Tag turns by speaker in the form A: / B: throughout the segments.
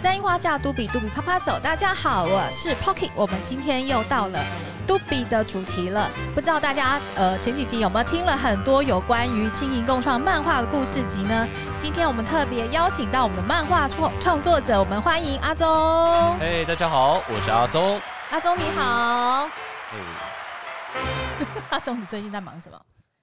A: 三樱花架嘟比，嘟比啪啪走。大家好，我是 Pocky。我们今天又到了嘟比的主题了。不知道大家呃前几集有没有听了很多有关于轻盈共创漫画的故事集呢？今天我们特别邀请到我们的漫画创创作者，我们欢迎阿宗。
B: 嘿，hey, 大家好，我是阿宗。
A: 阿宗你好。
B: 嘿，
A: 阿宗，你最近在忙什么？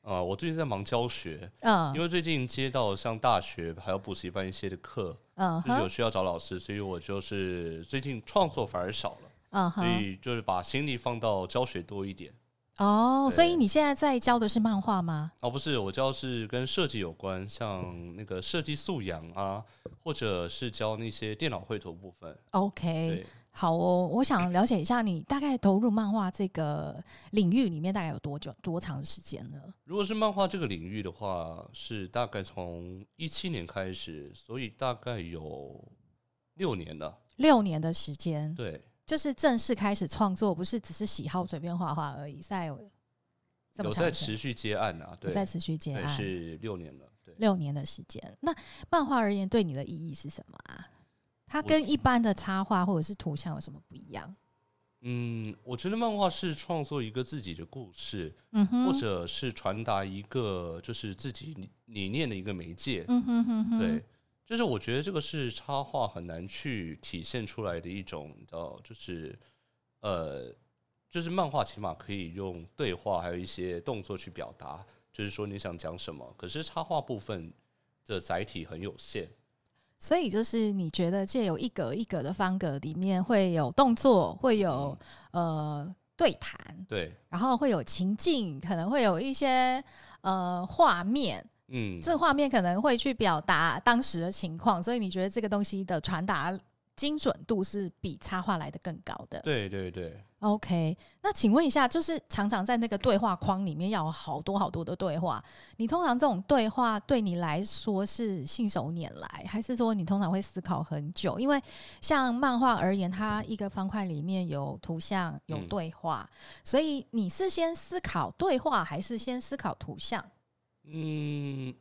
B: 啊，我最近在忙教学，嗯，因为最近接到像大学还有补习班一些的课，嗯，就是有需要找老师，所以我就是最近创作反而少了，嗯，所以就是把心力放到教学多一点。
A: 哦，所以你现在在教的是漫画吗？
B: 哦，不是，我教是跟设计有关，像那个设计素养啊，或者是教那些电脑绘图部分。
A: OK。对好哦，我想了解一下你大概投入漫画这个领域里面大概有多久、多长时间呢？
B: 如果是漫画这个领域的话，是大概从一七年开始，所以大概有六年了。
A: 六年的时间，
B: 对，
A: 就是正式开始创作，不是只是喜好随便画画而已。在有
B: 在持续接案啊，对，
A: 在持续接案
B: 是六年了，对，
A: 六年的时间。那漫画而言，对你的意义是什么啊？它跟一般的插画或者是图像有什么不一样？
B: 嗯，我觉得漫画是创作一个自己的故事，
A: 嗯哼，
B: 或者是传达一个就是自己理念的一个媒介，
A: 嗯哼哼哼，
B: 对，就是我觉得这个是插画很难去体现出来的一种，你知道，就是呃，就是漫画起码可以用对话还有一些动作去表达，就是说你想讲什么，可是插画部分的载体很有限。
A: 所以就是你觉得借由一格一格的方格里面会有动作，会有、嗯、呃对谈，
B: 对，
A: 然后会有情境，可能会有一些呃画面，
B: 嗯，
A: 这画面可能会去表达当时的情况，所以你觉得这个东西的传达精准度是比插画来的更高的？
B: 对对对。
A: OK，那请问一下，就是常常在那个对话框里面要有好多好多的对话，你通常这种对话对你来说是信手拈来，还是说你通常会思考很久？因为像漫画而言，它一个方块里面有图像、有对话，嗯、所以你是先思考对话，还是先思考图像？
B: 嗯，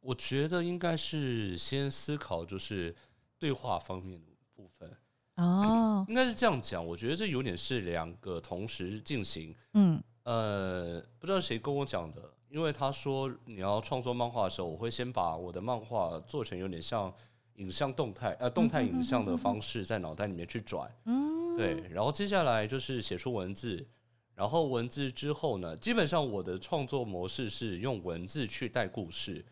B: 我觉得应该是先思考就是对话方面的部分。
A: 哦，
B: 应该是这样讲。我觉得这有点是两个同时进行。
A: 嗯，
B: 呃，不知道谁跟我讲的，因为他说你要创作漫画的时候，我会先把我的漫画做成有点像影像动态，呃，动态影像的方式在脑袋里面去转。
A: 嗯，
B: 对。然后接下来就是写出文字，然后文字之后呢，基本上我的创作模式是用文字去带故事，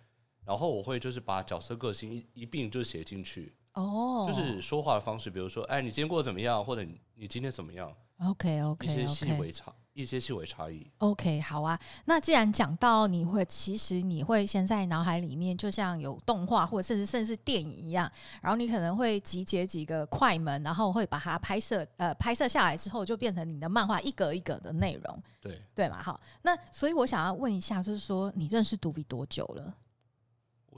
B: 然后我会就是把角色个性一一并就写进去。
A: 哦，
B: 就是说话的方式，比如说，哎，你今天过得怎么样？或者你你今天怎么样
A: ？OK OK，
B: 一些细微差，一些细微差异。
A: OK，好啊。那既然讲到你会，其实你会先在脑海里面，就像有动画或者甚至甚至是电影一样，然后你可能会集结几个快门，然后会把它拍摄，呃，拍摄下来之后，就变成你的漫画一格一格的内容。
B: 对
A: 对嘛？好，那所以我想要问一下，就是说你认识独比多久了？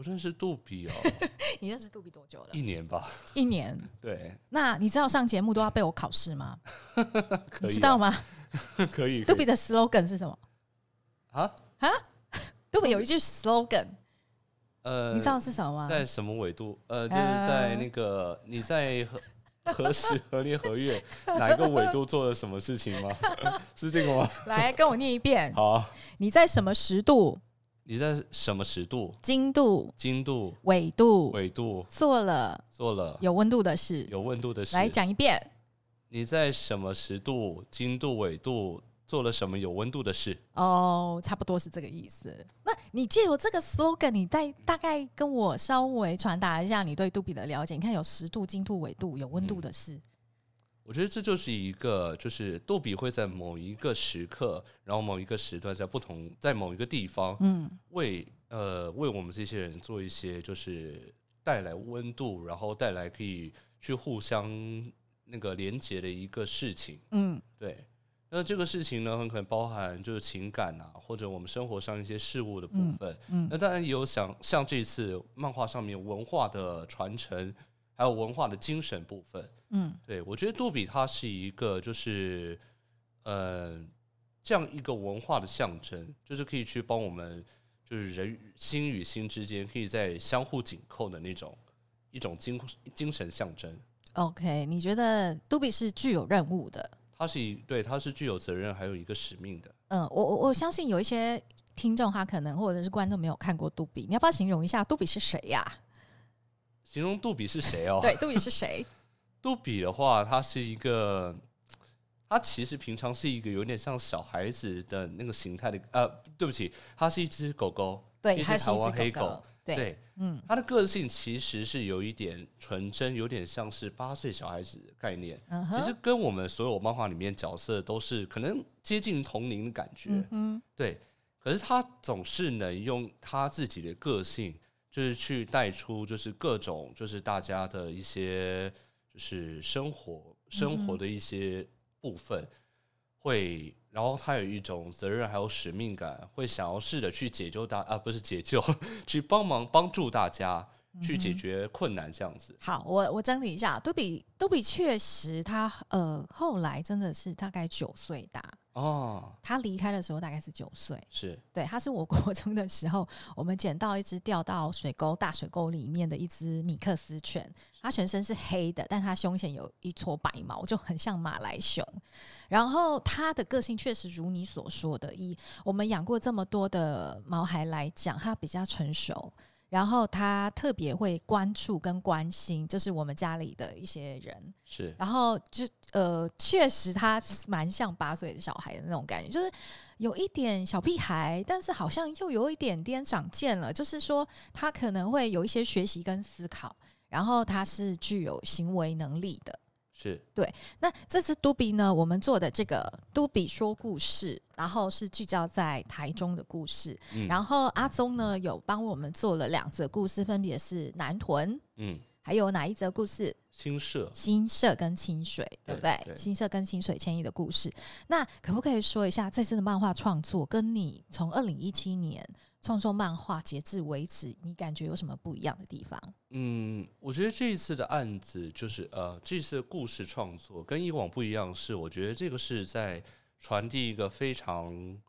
B: 我认识杜比哦，
A: 你认识杜比多久了？
B: 一年吧。
A: 一年。
B: 对。
A: 那你知道上节目都要被我考试吗？
B: 可以、啊。
A: 你知道吗？
B: 可以。
A: 杜比的 slogan 是什么？
B: 啊
A: 啊！杜比有一句 slogan，
B: 呃，
A: 你知道是什么吗？
B: 在什么纬度？呃，就是在那个你在何何时何年何月哪一个纬度做了什么事情吗？是这个吗？
A: 来跟我念一遍。
B: 好、啊。
A: 你在什么时度？
B: 你在什么时度？
A: 经度、
B: 经度、
A: 纬度、
B: 纬度
A: 做了
B: 做了
A: 有温度的事，
B: 有温度的事。
A: 来讲一遍。
B: 你在什么时度、经度、纬度做了什么有温度的事？
A: 哦，差不多是这个意思。那你借由这个 slogan，你再大概跟我稍微传达一下你对杜比的了解。你看，有十度、经度、纬度，有温度的事。嗯
B: 我觉得这就是一个，就是杜比会在某一个时刻，然后某一个时段，在不同在某一个地方，
A: 嗯，
B: 为呃为我们这些人做一些，就是带来温度，然后带来可以去互相那个连接的一个事情，
A: 嗯，
B: 对。那这个事情呢，很可能包含就是情感啊，或者我们生活上一些事物的部分，
A: 嗯，嗯，
B: 那当然也有想像这次漫画上面文化的传承。还有文化的精神部分，
A: 嗯，
B: 对，我觉得杜比它是一个，就是，呃，这样一个文化的象征，就是可以去帮我们，就是人心与心之间可以在相互紧扣的那种一种精精神象征。
A: OK，你觉得杜比是具有任务的？
B: 它是一对，它是具有责任，还有一个使命的。
A: 嗯，我我我相信有一些听众他可能或者是观众没有看过杜比，你要不要形容一下杜比是谁呀？
B: 形容杜比是谁哦？
A: 对，杜比是谁？
B: 杜比的话，他是一个，他其实平常是一个有点像小孩子的那个形态的。呃，对不起，他是一只狗狗，
A: 对，
B: 一只台湾黑狗。
A: 对，
B: 对，
A: 嗯，
B: 他的个性其实是有一点纯真，有点像是八岁小孩子的概念。
A: 嗯，
B: 其实跟我们所有漫画里面角色都是可能接近同龄的感觉。
A: 嗯，
B: 对。可是他总是能用他自己的个性。就是去带出，就是各种，就是大家的一些，就是生活生活的一些部分，会，然后他有一种责任还有使命感，会想要试着去解救大啊，不是解救，去帮忙帮助大家去解决困难，这样子。
A: 好，我我整理一下，杜比杜比确实他呃后来真的是大概九岁大。哦，他离开的时候大概是九岁，
B: 是
A: 对，他是我国中的时候，我们捡到一只掉到水沟大水沟里面的一只米克斯犬，它全身是黑的，但它胸前有一撮白毛，就很像马来熊。然后它的个性确实如你所说的，以我们养过这么多的毛孩来讲，它比较成熟。然后他特别会关注跟关心，就是我们家里的一些人。
B: 是，
A: 然后就呃，确实他蛮像八岁的小孩的那种感觉，就是有一点小屁孩，但是好像又有一点点长见了。就是说，他可能会有一些学习跟思考，然后他是具有行为能力的。
B: 是
A: 对，那这次都比呢，我们做的这个都比说故事，然后是聚焦在台中的故事。嗯、然后阿宗呢有帮我们做了两则故事，分别是南屯，嗯，还有哪一则故事？
B: 新社、
A: 新社跟清水，对不对？对对，新社跟清水迁移的故事。那可不可以说一下这次的漫画创作，跟你从二零一七年创作漫画截至为止，你感觉有什么不一样的地方？
B: 嗯，我觉得这一次的案子就是呃，这次的故事创作跟以往不一样，是我觉得这个是在传递一个非常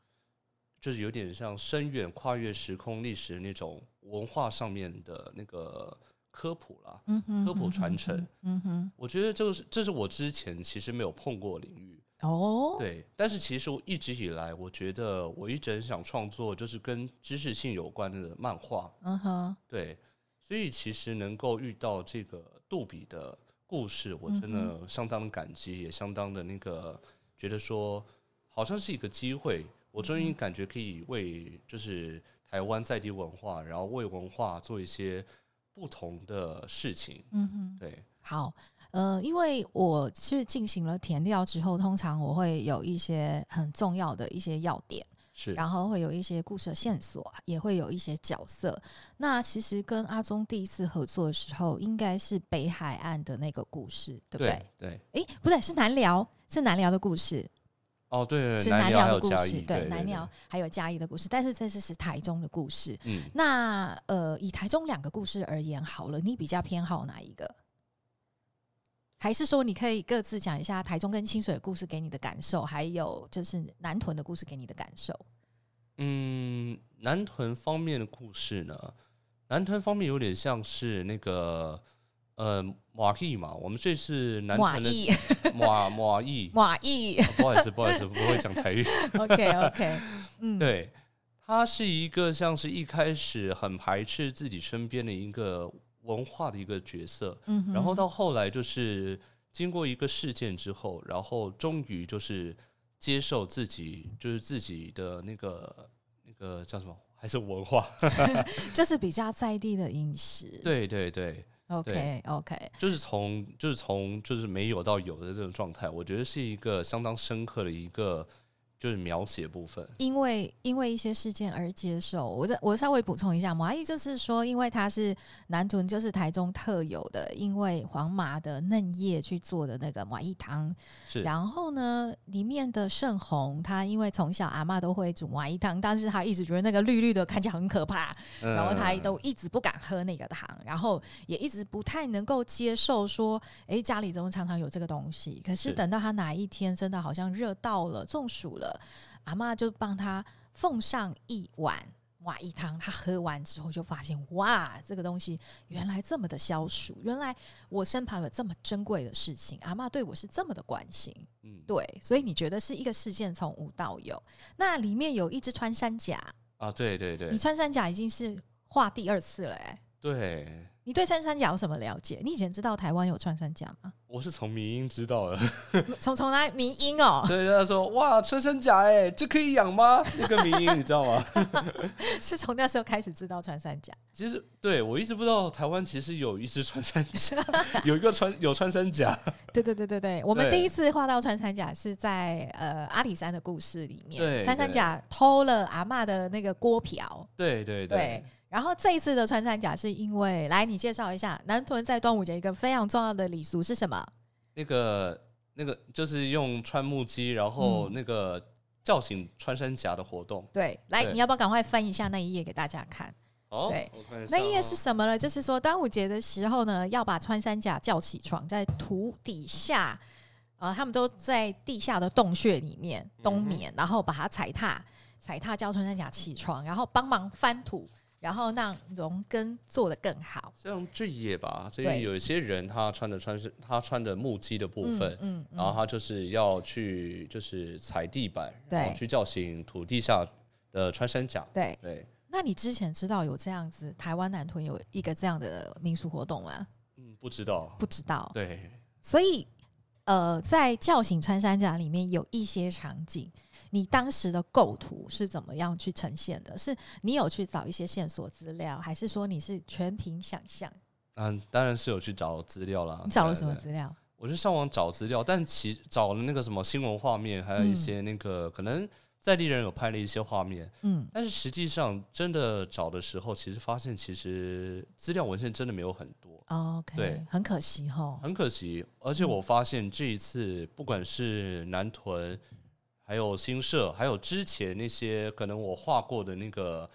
B: 就是有点像深远、跨越时空、历史的那种文化上面的那个科普啦，嗯哼，科普传承，嗯哼，我觉得这个是这是我之前其实没有碰过领域。
A: 哦，
B: 对，但是其实我一直以来，我觉得我一直很想创作，就是跟知识性有关的漫画。嗯哼，对，所以其实能够遇到这个杜比的故事，我真的相当的感激，也相当的那个觉得说，好像是一个机会，我终于感觉可以为就是台湾在地文化，然后为文化做一些不同的事情。嗯哼，对，
A: 好。呃，因为我是进行了填料之后，通常我会有一些很重要的一些要点，
B: 是，
A: 然后会有一些故事的线索，也会有一些角色。那其实跟阿宗第一次合作的时候，应该是北海岸的那个故事，对不对？
B: 对，
A: 哎，不对，是南寮，是南寮的故事。
B: 哦，对，
A: 是南寮的故事，对，
B: 对，对，
A: 南寮还有嘉义的故事。但是这次是台中的故事。
B: 嗯，
A: 那呃，以台中两个故事而言，好了，你比较偏好哪一个？还是说，你可以各自讲一下台中跟清水的故事给你的感受，还有就是南屯的故事给你的感受。
B: 嗯，南屯方面的故事呢？南屯方面有点像是那个呃马义嘛，我们这次南屯的马马义
A: 马义，
B: 不好意思，不好意思，不会讲台语。
A: OK OK，嗯，
B: 对，他是一个像是一开始很排斥自己身边的一个。文化的一个角色，嗯，然后到后来就是经过一个事件之后，然后终于就是接受自己，就是自己的那个那个叫什么，还是文化，
A: 就是比较在地的饮食。
B: 对对对
A: ，OK OK，
B: 就是从就是从就是没有到有的这种状态，我觉得是一个相当深刻的一个。就是描写部分，
A: 因为因为一些事件而接受。我这我稍微补充一下，麻意就是说，因为它是南屯，就是台中特有的，因为黄麻的嫩叶去做的那个麻衣汤。
B: 是，
A: 然后呢，里面的盛红，他因为从小阿妈都会煮麻衣汤，但是他一直觉得那个绿绿的看起来很可怕，嗯、然后他都一直不敢喝那个汤，然后也一直不太能够接受说，哎，家里怎么常常有这个东西？可是等到他哪一天真的好像热到了，中暑了。阿嬷就帮他奉上一碗哇一汤，他喝完之后就发现哇，这个东西原来这么的消暑，原来我身旁有这么珍贵的事情，阿嬷对我是这么的关心，嗯，对，所以你觉得是一个事件从无到有，那里面有一只穿山甲
B: 啊，对对对，
A: 你穿山甲已经是画第二次了，哎，
B: 对。
A: 你对穿山甲有什么了解？你以前知道台湾有穿山甲吗？
B: 我是从民音知道的，
A: 从从来民音哦。
B: 对，他说哇，穿山甲哎，这可以养吗？那个迷音你知道吗？
A: 是从那时候开始知道穿山甲。
B: 其实对我一直不知道台湾其实有一只穿山甲，有一个穿有穿山甲。
A: 对对对对对，我们第一次画到穿山甲是在呃阿里山的故事里面，穿山甲偷了阿嬷的那个锅瓢。
B: 对对对。对
A: 然后这一次的穿山甲是因为，来你介绍一下南屯在端午节一个非常重要的礼俗是什么？
B: 那个那个就是用穿木屐，然后那个叫醒穿山甲的活动。
A: 嗯、对，来对你要不要赶快翻一下那一页给大家看？
B: 哦，
A: 对，那一页是什么呢？就是说端午节的时候呢，要把穿山甲叫起床，在土底下，呃，他们都在地下的洞穴里面冬眠，然后把它踩踏，踩踏叫穿山甲起床，然后帮忙翻土。然后让荣根做得更好。
B: 像这一页吧，这里有一些人他穿的穿是他穿的木屐的部分，嗯，然后他就是要去就是踩地板，然后去叫醒土地下的穿山甲。
A: 对对。那你之前知道有这样子台湾南屯有一个这样的民俗活动吗？
B: 嗯，不知道，
A: 不知道。
B: 对。
A: 所以，呃，在叫醒穿山甲里面有一些场景。你当时的构图是怎么样去呈现的？是你有去找一些线索资料，还是说你是全凭想象？
B: 嗯，当然是有去找资料啦。
A: 你找了什么资料？
B: 我是上网找资料，但其找了那个什么新闻画面，还有一些那个、嗯、可能在地人有拍了一些画面。嗯，但是实际上真的找的时候，其实发现其实资料文献真的没有很多。
A: 哦、OK，对，很可惜哈，
B: 很可惜。而且我发现这一次不管是南屯。还有新社，还有之前那些可能我画过的那个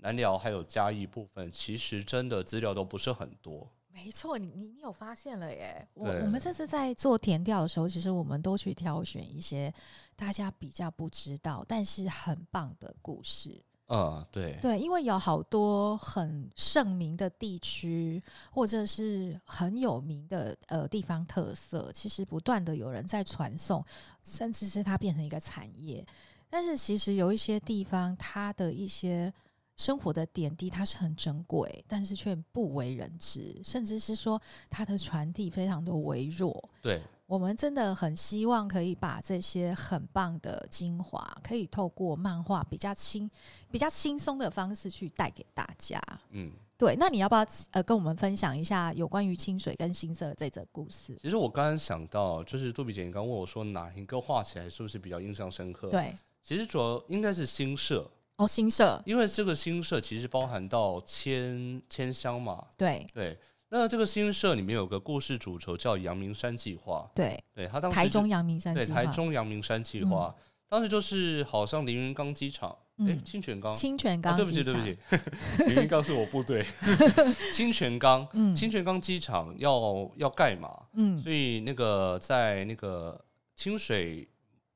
B: 南寮，还有嘉义部分，其实真的资料都不是很多。
A: 没错，你你你有发现了耶！我我们这次在做填调的时候，其实我们都去挑选一些大家比较不知道，但是很棒的故事。
B: 嗯，对
A: 对，因为有好多很盛名的地区，或者是很有名的呃地方特色，其实不断的有人在传送，甚至是它变成一个产业。但是其实有一些地方，它的一些生活的点滴，它是很珍贵，但是却不为人知，甚至是说它的传递非常的微弱。
B: 对。
A: 我们真的很希望可以把这些很棒的精华，可以透过漫画比较轻、比较轻松的方式去带给大家。嗯，对。那你要不要呃跟我们分享一下有关于清水跟新社这则故事？
B: 其实我刚刚想到，就是杜比姐，你刚问我说哪一个画起来是不是比较印象深刻？
A: 对，
B: 其实主要应该是新社
A: 哦，新社，
B: 因为这个新社其实包含到千千香嘛。
A: 对
B: 对。那这个新社里面有个故事主轴叫阳明山计划，
A: 对，
B: 对他当时
A: 台中阳明山
B: 对台中阳明山计划，嗯、当时就是好像凌云岗机场，哎、嗯，清泉岗，
A: 清泉岗、啊，
B: 对不起对不起，凌云岗是我部队，清泉岗，嗯，清泉岗机场要要盖嘛，嗯，所以那个在那个清水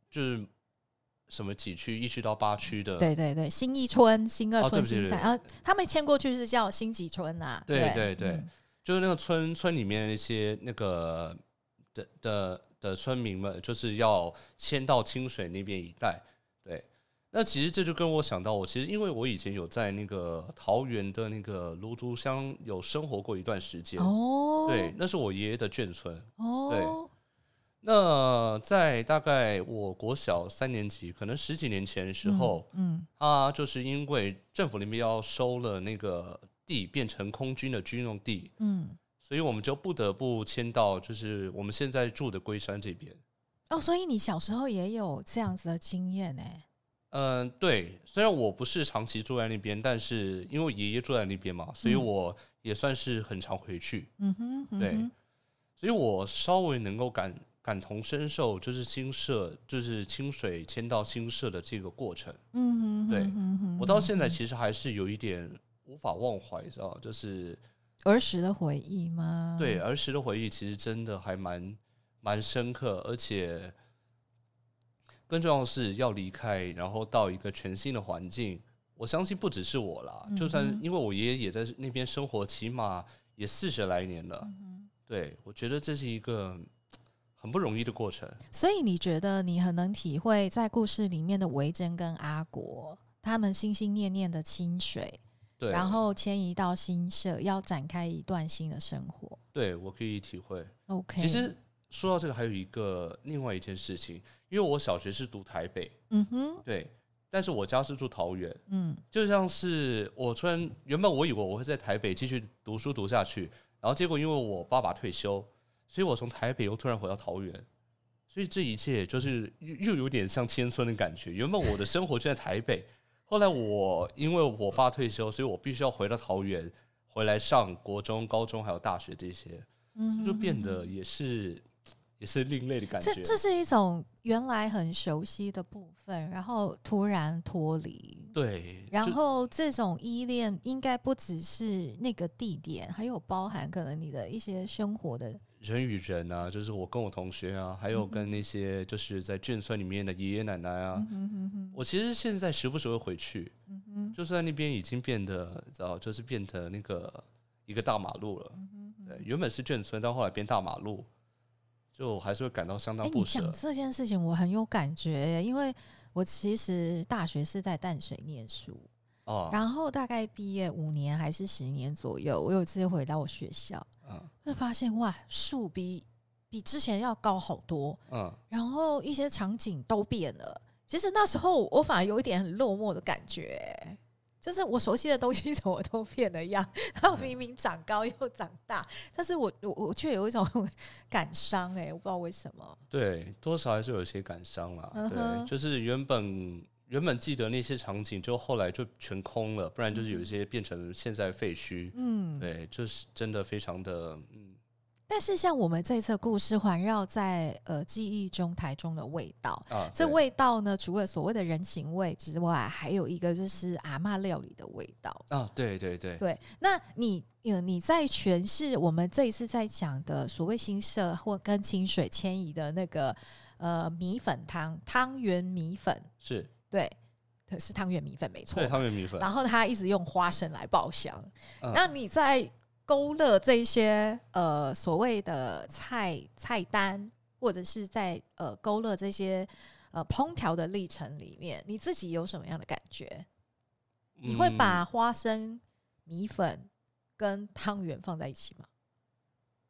B: 就是什么几区一区到八区的，
A: 对对对，新一村、新二村、新三，啊，他们迁过去是叫新几村啊，
B: 对对。对。对。嗯就是那个村村里面那些那个的的的村民们，就是要迁到清水那边一带。对，那其实这就跟我想到，我其实因为我以前有在那个桃园的那个芦竹乡有生活过一段时间。哦，对，那是我爷爷的眷村。哦，对。那在大概我国小三年级，可能十几年前的时候，嗯，嗯他就是因为政府那边要收了那个。地变成空军的军用地，嗯，所以我们就不得不迁到就是我们现在住的龟山这边。
A: 哦，所以你小时候也有这样子的经验呢？
B: 嗯，对，虽然我不是长期住在那边，但是因为爷爷住在那边嘛，所以我也算是很常回去。嗯哼，嗯哼，对，所以我稍微能够感感同身受，就是新社，就是清水迁到新社的这个过程。嗯哼，对，嗯哼，我到现在其实还是有一点。无法忘怀，知道就是
A: 儿时的回忆吗？
B: 对，儿时的回忆其实真的还蛮蛮深刻，而且更重要的是要离开，然后到一个全新的环境，我相信不只是我啦，嗯、就算因为我爷爷也在那边生活，起码也四十来年了。嗯、对，我觉得这是一个很不容易的过程。
A: 所以你觉得你很能体会在故事里面的维珍跟阿国他们心心念念的清水，对，然后迁移到新社，要展开一段新的生活。
B: 对，我可以体会。
A: OK，
B: 其实说到这个，还有一个另外一件事情，因为我小学是读台北，
A: 嗯哼，
B: 对。但是我家是住桃园，
A: 嗯，
B: 就像是我突然原本我以为我会在台北继续读书读下去，然后结果因为我爸爸退休，所以我从台北又突然回到桃园，所以这一切就是又又有点像迁村的感觉。原本我的生活就在台北，后来我因为我爸退休，所以我必须要回到桃园，回来上国中、高中还有大学这些，嗯，就变得也是。也是另类的感觉。
A: 这这是一种原来很熟悉的部分，然后突然脱离。
B: 对。
A: 然后这种依恋应该不只是那个地点，还有包含可能你的一些生活的
B: 人与人啊，就是我跟我同学啊，还有跟那些就是在眷村里面的爷爷奶奶啊。
A: 嗯。
B: 我其实现在时不时会回去。
A: 嗯哼。
B: 就算那边已经变得，知道就是变成那个一个大马路了。对，原本是眷村，到后来变大马路。就还是会感到相当不舍。
A: 你讲这件事情，我很有感觉，因为我其实大学是在淡水念书，
B: 哦，
A: 然后大概毕业五年还是十年左右，我有一次回到我学校，
B: 嗯，
A: 会发现哇，树比比之前要高好多，
B: 嗯，然
A: 后一些场景都变了。其实那时候我反而有一点很落寞的感觉。就是我熟悉的东西怎么都变了样，然后明明长高又长大，但是我我我却有一种 感伤哎、欸，我不知道为什么。
B: 对，多少还是有一些感伤啦。
A: 嗯、
B: 对，就是原本原本记得那些场景，就后来就全空了，不然就是有一些变成现在废墟。
A: 嗯，
B: 对，就是真的非常的嗯。
A: 但是像我们这次故事环绕在呃记忆中台中的味道
B: 啊，
A: 这味道呢，除了所谓的人情味之外，还有一个就是阿嬷料理的味道
B: 啊，对对对
A: 对。那你呃你在诠释我们这一次在讲的所谓新社或跟清水迁移的那个呃米粉汤汤圆米粉
B: 是
A: 对，是汤圆米粉没错，
B: 对汤圆米粉，
A: 然后他一直用花生来爆香，
B: 嗯、
A: 那你在。勾勒这些呃所谓的菜菜单，或者是在呃勾勒这些呃烹调的历程里面，你自己有什么样的感觉？嗯、你会把花生米粉跟汤圆放在一起吗？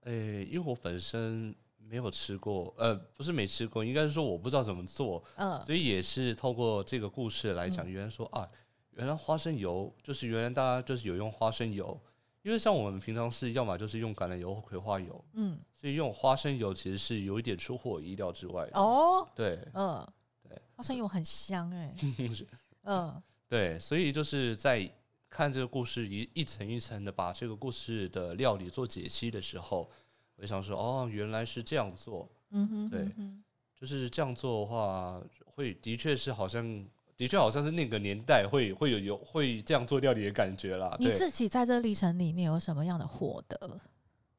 B: 诶、欸，因为我本身没有吃过，呃，不是没吃过，应该是说我不知道怎么做，
A: 嗯，
B: 所以也是透过这个故事来讲，原来说啊，原来花生油就是原来大家就是有用花生油。因为像我们平常是要么就是用橄榄油或葵花油，
A: 嗯，
B: 所以用花生油其实是有一点出乎我意料之外的
A: 哦。
B: 对，
A: 嗯，
B: 对，
A: 花生油很香哎，嗯，
B: 对，所以就是在看这个故事一一层一层的把这个故事的料理做解析的时候，我就想说，哦，原来是这样做，
A: 嗯哼，
B: 对，就是这样做的话，会的确是好像。的确，好像是那个年代会会有有会这样做料理的感觉啦。
A: 你自己在这历程里面有什么样的获得？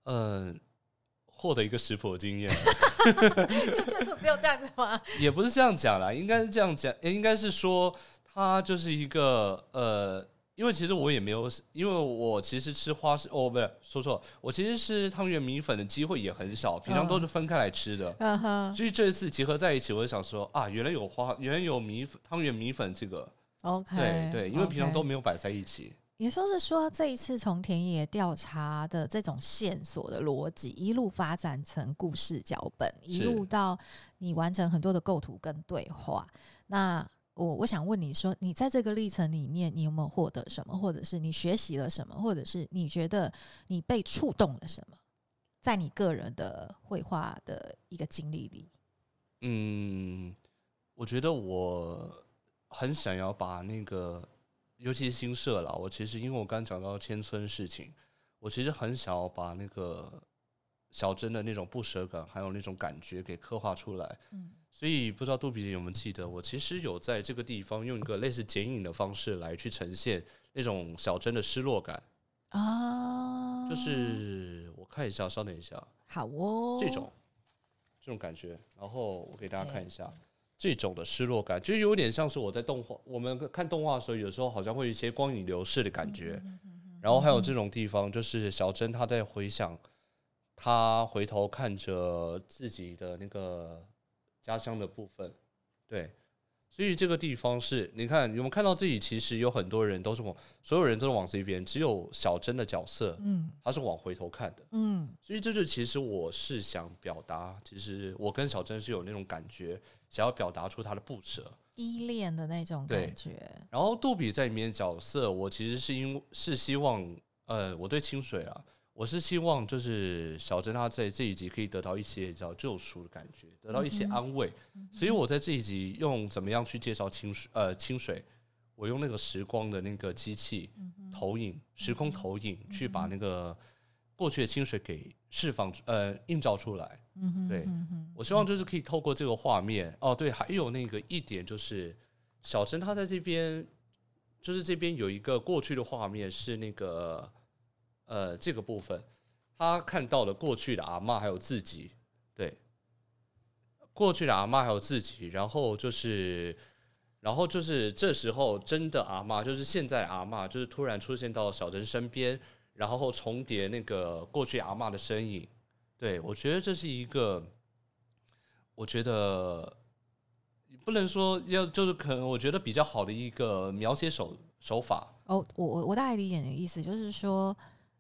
B: 嗯，获得一个食谱的经验，
A: 就就就只有这样子吗？
B: 也不是这样讲啦，应该是这样讲，应该是说它就是一个呃。因为其实我也没有，因为我其实吃花生哦，不是说错，我其实吃汤圆米粉的机会也很少，平常都是分开来吃的。
A: 嗯哼。
B: 所以这一次结合在一起，我就想说啊，原来有花，原来有米粉汤圆米粉这个。
A: OK。
B: 对对，因为平常都没有摆在一起。
A: 也就是说，这一次从田野调查的这种线索的逻辑，一路发展成故事脚本，一路到你完成很多的构图跟对话。那。我我想问你说，你在这个历程里面，你有没有获得什么，或者是你学习了什么，或者是你觉得你被触动了什么，在你个人的绘画的一个经历里？
B: 嗯，我觉得我很想要把那个，尤其是新社了。我其实因为我刚讲到千村事情，我其实很想要把那个小珍的那种不舍感，还有那种感觉给刻画出来。
A: 嗯。
B: 所以不知道杜比姐有没有记得，我其实有在这个地方用一个类似剪影的方式来去呈现那种小珍的失落感
A: 啊，
B: 就是我看一下，稍等一下，
A: 好哦，
B: 这种这种感觉，然后我给大家看一下，这种的失落感，就有点像是我在动画，我们看动画的时候，有时候好像会有一些光影流逝的感觉。然后还有这种地方，就是小珍她在回想，她回头看着自己的那个家乡的部分，对。所以这个地方是，你看有没有看到自己？其实有很多人都是往，所有人都是往这边，只有小珍的角色，嗯，他是往回头看的，嗯。所以这就其实我是想表达，其实我跟小珍是有那种感觉，想要表达出他的不舍、
A: 依恋的那种感觉。
B: 然后杜比在里面角色，我其实是因是希望，呃，我对清水啊。我是希望，就是小珍她在这一集可以得到一些叫救赎的感觉，得到一些安慰。所以我在这一集用怎么样去介绍清水？呃，清水，我用那个时光的那个机器投影，时空投影，去把那个过去的清水给释放，呃，映照出来。嗯对，我希望就是可以透过这个画面。哦，对，还有那个一点就是，小珍她在这边，就是这边有一个过去的画面是那个。呃，这个部分，他看到了过去的阿嬷还有自己，对，过去的阿嬷还有自己，然后就是，然后就是这时候真的阿嬷，就是现在阿嬷，就是突然出现到小珍身边，然后重叠那个过去阿嬷的身影，对，我觉得这是一个，我觉得不能说要，就是可能我觉得比较好的一个描写手手法。
A: 哦，我我我大概理解你的意思，就是说。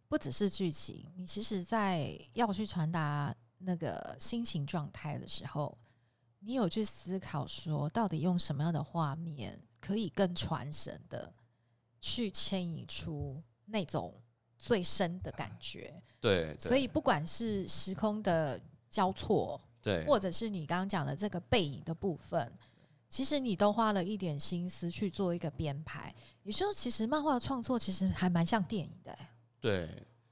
A: 不只是剧情，你其实，在要去传达那个心情状态的时候，你有去思考说，到底用什么样的画面可以更传神的去牵引出那种最深的感觉？
B: 对，对，
A: 所以不管是时空的交错，
B: 对，
A: 或者是你刚刚讲的这个背影的部分，其实你都花了一点心思去做一个编排。也就是说，其实漫画的创作其实还蛮像电影的欸。
B: 对，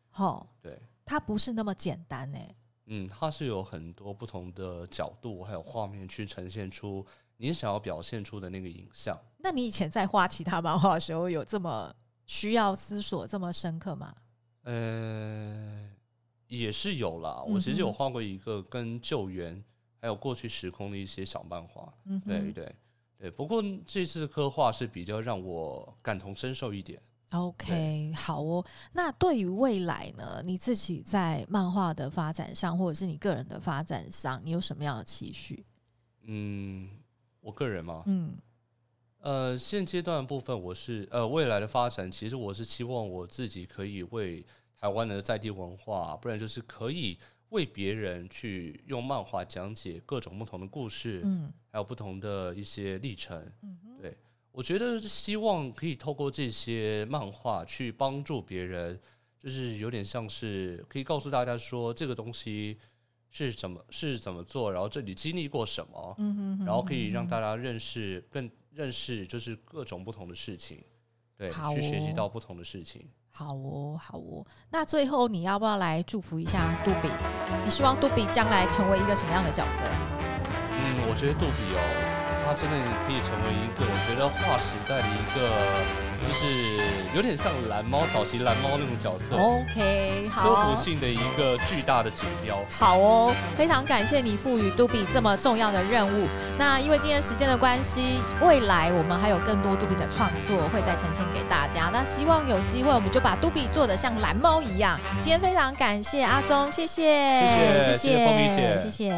A: 好，
B: 对，
A: 它不是那么简单呢。
B: 嗯，它是有很多不同的角度，还有画面去呈现出你想要表现出的那个影像。
A: 那你以前在画其他漫画的时候，有这么需要思索这么深刻吗？
B: 呃，也是有啦。我其实有画过一个跟救援还有过去时空的一些小漫画。嗯，对对对。不过这次的刻画是比较让我感同身受一点。
A: OK，好哦。那对于未来呢？你自己在漫画的发展上，或者是你个人的发展上，你有什么样的期许？
B: 嗯，我个人嘛？
A: 嗯，
B: 呃，现阶段的部分，我是呃，未来的发展，其实我是期望我自己可以为台湾的在地文化，不然就是可以为别人去用漫画讲解各种不同的故事，嗯，还有不同的一些历程，嗯，对。我觉得希望可以透过这些漫画去帮助别人，就是有点像是可以告诉大家说这个东西是怎么是怎么做，然后这里经历过什么，然后可以让大家认识更认识就是各种不同的事情，对，去学习到不同的事情。
A: 好哦，好哦。那最后你要不要来祝福一下杜比？你希望杜比将来成为一个什么样的角色？
B: 嗯，我觉得杜比哦。他真的可以成为一个，我觉得划时代的一个，就是有点像蓝猫早期蓝猫那种角色。
A: OK，好，
B: 科普性的一个巨大的指标。
A: 好哦，非常感谢你赋予杜比这么重要的任务。那因为今天时间的关系，未来我们还有更多杜比的创作会再呈现给大家。那希望有机会，我们就把杜比做的像蓝猫一样。今天非常感谢阿宗，谢谢，
B: 谢谢，谢谢凤梨姐，
A: 谢谢。